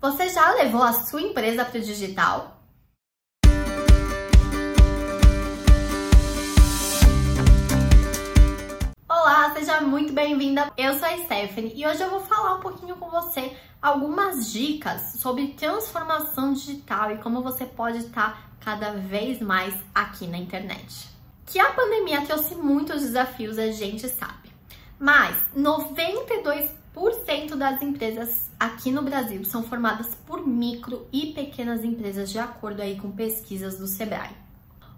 Você já levou a sua empresa para o digital? Olá, seja muito bem-vinda. Eu sou a Stephanie e hoje eu vou falar um pouquinho com você algumas dicas sobre transformação digital e como você pode estar cada vez mais aqui na internet. Que a pandemia trouxe muitos desafios, a gente sabe. Mas 92% das empresas aqui no Brasil são formadas por micro e pequenas empresas, de acordo aí com pesquisas do Sebrae.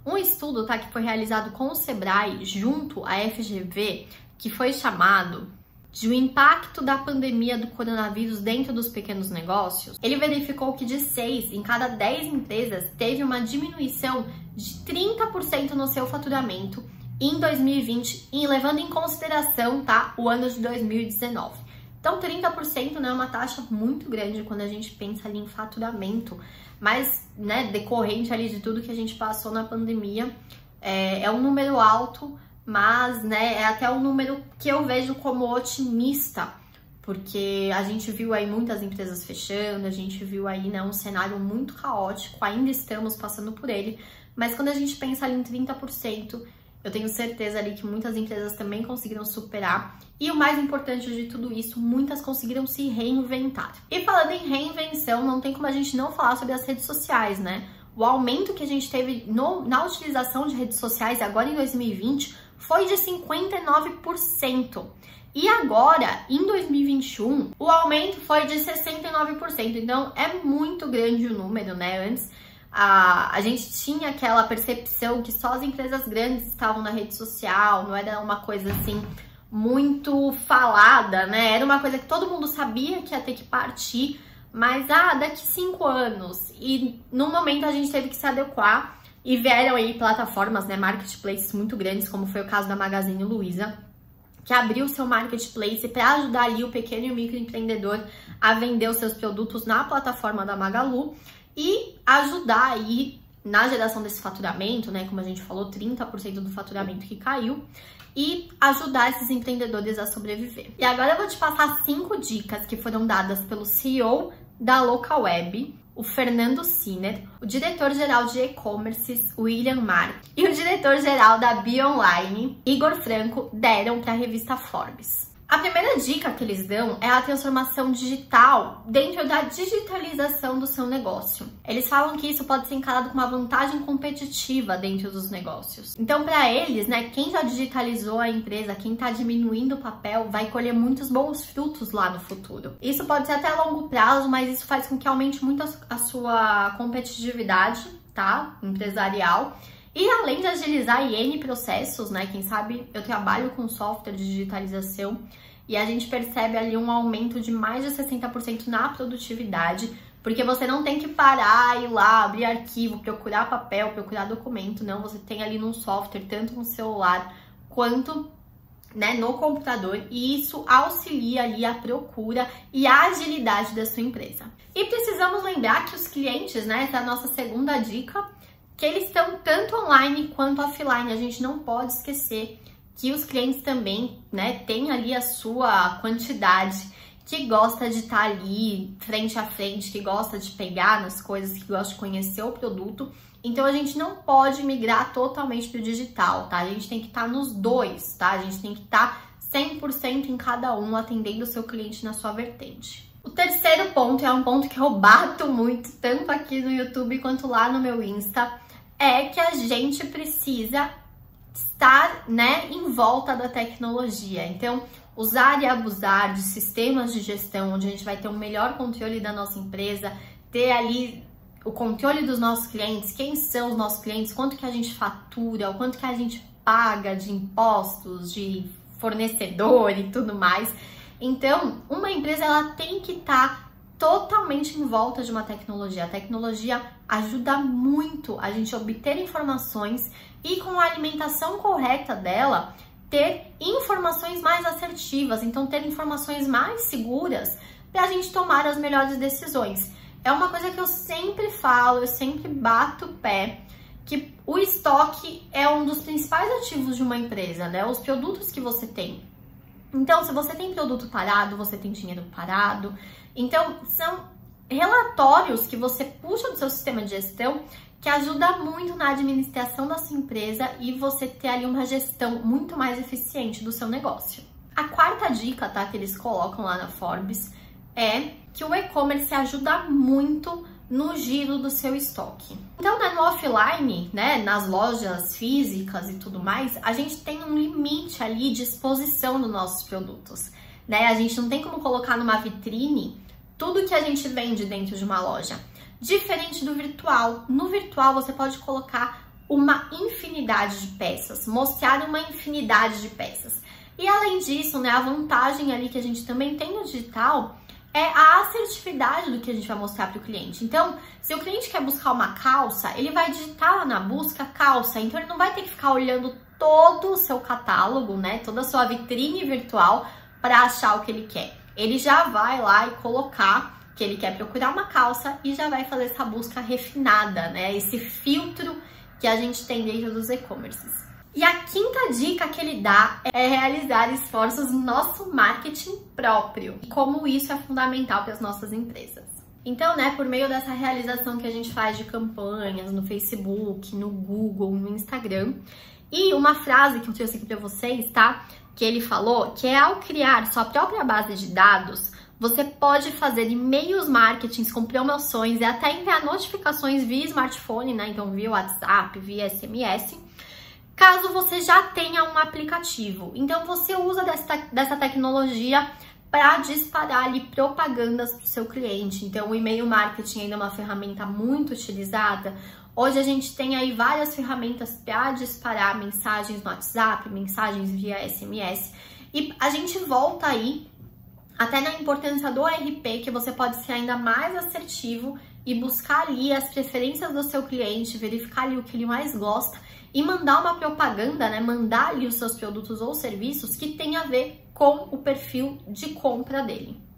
Um estudo tá, que foi realizado com o Sebrae junto à FGV, que foi chamado de o impacto da pandemia do coronavírus dentro dos pequenos negócios, ele verificou que de 6 em cada 10 empresas teve uma diminuição de 30% no seu faturamento em 2020, e levando em consideração tá, o ano de 2019. Então, 30% né, é uma taxa muito grande quando a gente pensa ali em faturamento, mas né, decorrente ali de tudo que a gente passou na pandemia, é, é um número alto, mas né, é até um número que eu vejo como otimista, porque a gente viu aí muitas empresas fechando, a gente viu aí né, um cenário muito caótico, ainda estamos passando por ele, mas quando a gente pensa ali em 30%, eu tenho certeza ali que muitas empresas também conseguiram superar. E o mais importante de tudo isso, muitas conseguiram se reinventar. E falando em reinvenção, não tem como a gente não falar sobre as redes sociais, né? O aumento que a gente teve no, na utilização de redes sociais agora em 2020 foi de 59%. E agora, em 2021, o aumento foi de 69%. Então é muito grande o número, né? Antes a, a gente tinha aquela percepção que só as empresas grandes estavam na rede social, não era uma coisa assim muito falada, né? Era uma coisa que todo mundo sabia que ia ter que partir, mas ah, daqui cinco anos. E no momento a gente teve que se adequar e vieram aí plataformas, né, marketplaces muito grandes, como foi o caso da Magazine Luiza, que abriu seu marketplace para ajudar ali o pequeno e o microempreendedor a vender os seus produtos na plataforma da Magalu e ajudar aí na geração desse faturamento, né? Como a gente falou, 30% do faturamento que caiu e ajudar esses empreendedores a sobreviver. E agora eu vou te passar cinco dicas que foram dadas pelo CEO da Local Web, o Fernando Sinner, o diretor-geral de e-commerce, William Mark, e o diretor-geral da Bionline, Igor Franco, deram para a revista Forbes. A primeira dica que eles dão é a transformação digital dentro da digitalização do seu negócio. Eles falam que isso pode ser encarado como uma vantagem competitiva dentro dos negócios. Então, para eles, né, quem já digitalizou a empresa, quem está diminuindo o papel, vai colher muitos bons frutos lá no futuro. Isso pode ser até a longo prazo, mas isso faz com que aumente muito a sua competitividade, tá? Empresarial e além de agilizar N processos, né? Quem sabe eu trabalho com software de digitalização e a gente percebe ali um aumento de mais de 60% na produtividade, porque você não tem que parar, ir lá, abrir arquivo, procurar papel, procurar documento, não. Você tem ali no software, tanto no celular quanto né, no computador, e isso auxilia ali a procura e a agilidade da sua empresa. E precisamos lembrar que os clientes, né, essa é a nossa segunda dica, que eles estão tanto online quanto offline. A gente não pode esquecer que os clientes também, né, têm ali a sua quantidade que gosta de estar tá ali frente a frente, que gosta de pegar nas coisas, que gosta de conhecer o produto. Então a gente não pode migrar totalmente para o digital, tá? A gente tem que estar tá nos dois, tá? A gente tem que estar tá 100% em cada um, atendendo o seu cliente na sua vertente. O terceiro ponto é um ponto que eu bato muito, tanto aqui no YouTube quanto lá no meu Insta, é que a gente precisa estar, né, em volta da tecnologia. Então, usar e abusar de sistemas de gestão onde a gente vai ter um melhor controle da nossa empresa, ter ali o controle dos nossos clientes, quem são os nossos clientes, quanto que a gente fatura, o quanto que a gente paga de impostos, de fornecedor e tudo mais. Então, uma empresa ela tem que estar tá totalmente em volta de uma tecnologia. A tecnologia ajuda muito a gente obter informações e com a alimentação correta dela, ter informações mais assertivas, então ter informações mais seguras para a gente tomar as melhores decisões. É uma coisa que eu sempre falo, eu sempre bato o pé, que o estoque é um dos principais ativos de uma empresa, né? Os produtos que você tem. Então, se você tem produto parado, você tem dinheiro parado. Então, são relatórios que você puxa do seu sistema de gestão que ajuda muito na administração da sua empresa e você ter ali uma gestão muito mais eficiente do seu negócio. A quarta dica, tá, que eles colocam lá na Forbes é que o e-commerce ajuda muito no giro do seu estoque. Então, né, no offline, né, nas lojas físicas e tudo mais, a gente tem um limite ali de exposição dos nossos produtos, né? A gente não tem como colocar numa vitrine tudo que a gente vende dentro de uma loja. Diferente do virtual. No virtual você pode colocar uma infinidade de peças, mostrar uma infinidade de peças. E além disso, né, a vantagem ali que a gente também tem no digital é a assertividade do que a gente vai mostrar para o cliente. Então, se o cliente quer buscar uma calça, ele vai digitar lá na busca calça, então ele não vai ter que ficar olhando todo o seu catálogo, né, toda a sua vitrine virtual para achar o que ele quer. Ele já vai lá e colocar que ele quer procurar uma calça e já vai fazer essa busca refinada, né? Esse filtro que a gente tem dentro dos e-commerces. E a quinta dica que ele dá é realizar esforços no nosso marketing próprio e como isso é fundamental para as nossas empresas. Então, né, por meio dessa realização que a gente faz de campanhas no Facebook, no Google, no Instagram, e uma frase que eu trouxe aqui para vocês, tá? Que ele falou que é ao criar sua própria base de dados, você pode fazer e-mails marketings com promoções e até enviar notificações via smartphone, né? Então, via WhatsApp, via SMS caso você já tenha um aplicativo. Então você usa dessa, dessa tecnologia para disparar ali propagandas para o seu cliente. Então o e-mail marketing ainda é uma ferramenta muito utilizada. Hoje a gente tem aí várias ferramentas para disparar mensagens no WhatsApp, mensagens via SMS. E a gente volta aí até na importância do RP, que você pode ser ainda mais assertivo e buscar ali as preferências do seu cliente, verificar ali o que ele mais gosta e mandar uma propaganda, né? Mandar ali os seus produtos ou serviços que tem a ver com o perfil de compra dele.